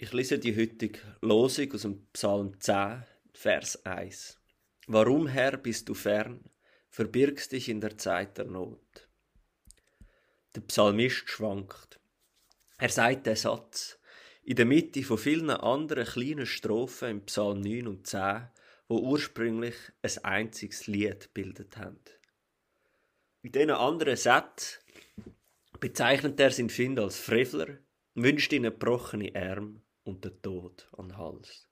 Ich lese die heutige Losung aus dem Psalm 10, Vers 1. Warum, Herr, bist du fern, verbirgst dich in der Zeit der Not? Der Psalmist schwankt. Er sagt den Satz in der Mitte von vielen anderen kleinen Strophen im Psalm 9 und 10, wo ursprünglich ein einziges Lied bildet haben. In diesen anderen Sätzen bezeichnet er seinen Find als Frevler, wünscht ihnen gebrochene Arme und den Tod an den Hals.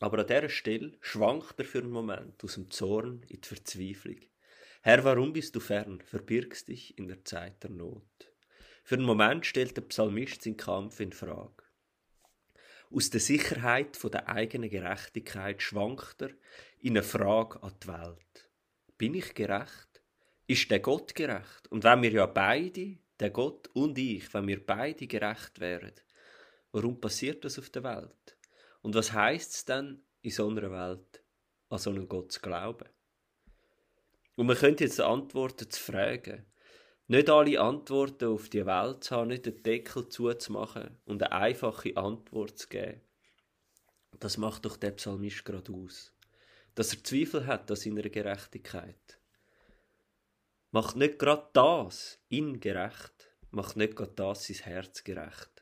Aber an dieser Stelle schwankt er für einen Moment aus dem Zorn in die Verzweiflung. Herr, warum bist du fern? Verbirgst dich in der Zeit der Not. Für einen Moment stellt der Psalmist seinen Kampf in Frage. Aus der Sicherheit von der eigenen Gerechtigkeit schwankt er in eine Frage an die Welt. Bin ich gerecht? Ist der Gott gerecht? Und wenn wir ja beide, der Gott und ich, wenn wir beide gerecht wären, Warum passiert das auf der Welt? Und was heißt es dann, in so einer Welt an so einen Gott zu glauben? Und man könnte jetzt Antworten zu fragen. Nicht alle Antworten auf die Welt zu haben, nicht den Deckel zuzumachen und eine einfache Antwort zu geben. Das macht doch der Psalmist gerade aus. Dass er Zweifel hat an seiner Gerechtigkeit. Macht nicht gerade das ihn gerecht, macht nicht gerade das sein Herz gerecht.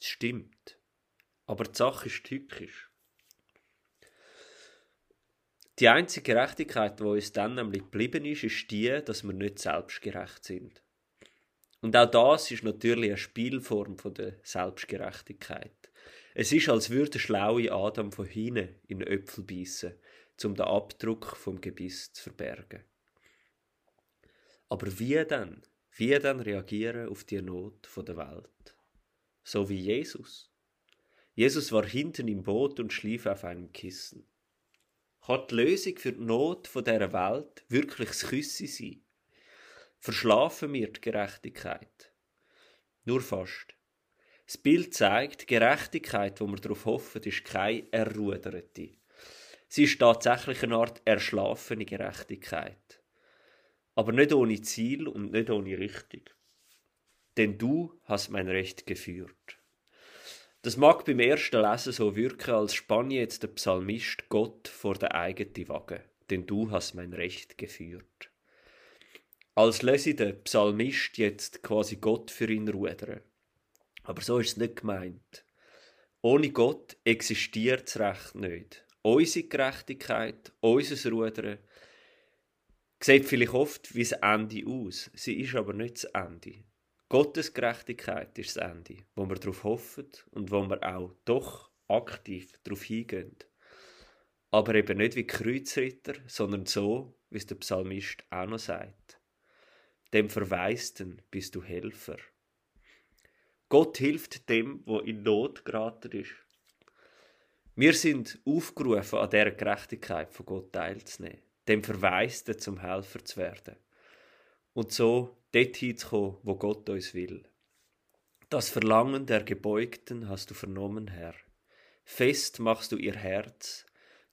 Es stimmt. Aber die Sache ist tückisch. Die einzige Gerechtigkeit, die uns dann nämlich geblieben ist, ist die, dass wir nicht selbstgerecht sind. Und auch das ist natürlich eine Spielform von der Selbstgerechtigkeit. Es ist, als würde der schlaue Adam von hinten in Äpfel beißen, um den Abdruck vom Gebiss zu verbergen. Aber wie dann? Wie dann reagieren auf die Not der Welt? So wie Jesus. Jesus war hinten im Boot und schlief auf einem Kissen. Kann die Lösung für die Not dieser Welt wirklich das Küsse sein? Verschlafen wir die Gerechtigkeit? Nur fast. Das Bild zeigt, die Gerechtigkeit, wo wir darauf hoffen, ist keine erruderte. Sie ist tatsächlich eine Art erschlafene Gerechtigkeit. Aber nicht ohne Ziel und nicht ohne Richtung denn du hast mein Recht geführt. Das mag beim ersten Lesen so wirken, als spanne jetzt der Psalmist Gott vor der eigenen Waage, denn du hast mein Recht geführt. Als lese der Psalmist jetzt quasi Gott für ihn rudern. Aber so ist es nicht gemeint. Ohne Gott existiert das Recht nicht. Unsere Gerechtigkeit, unser Rudern, sieht vielleicht oft wie das Ende aus. Sie ist aber nicht das Ende. Gottes Gerechtigkeit ist das Ende, wo wir darauf hoffen und wo wir auch doch aktiv darauf hingehen. Aber eben nicht wie Kreuzritter, sondern so, wie es der Psalmist auch noch sagt. Dem Verweisten bist du Helfer. Gott hilft dem, wo in Not geraten ist. Wir sind aufgerufen, an dieser Gerechtigkeit von Gott teilzunehmen, dem Verweisten zum Helfer zu werden. Und so dorthin zu kommen, wo Gott uns will. Das Verlangen der Gebeugten hast du vernommen, Herr. Fest machst du ihr Herz,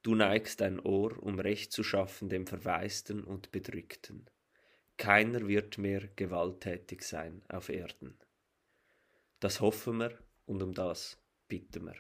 du neigst dein Ohr, um Recht zu schaffen dem Verwaisten und Bedrückten. Keiner wird mehr gewalttätig sein auf Erden. Das hoffen wir und um das bitten wir.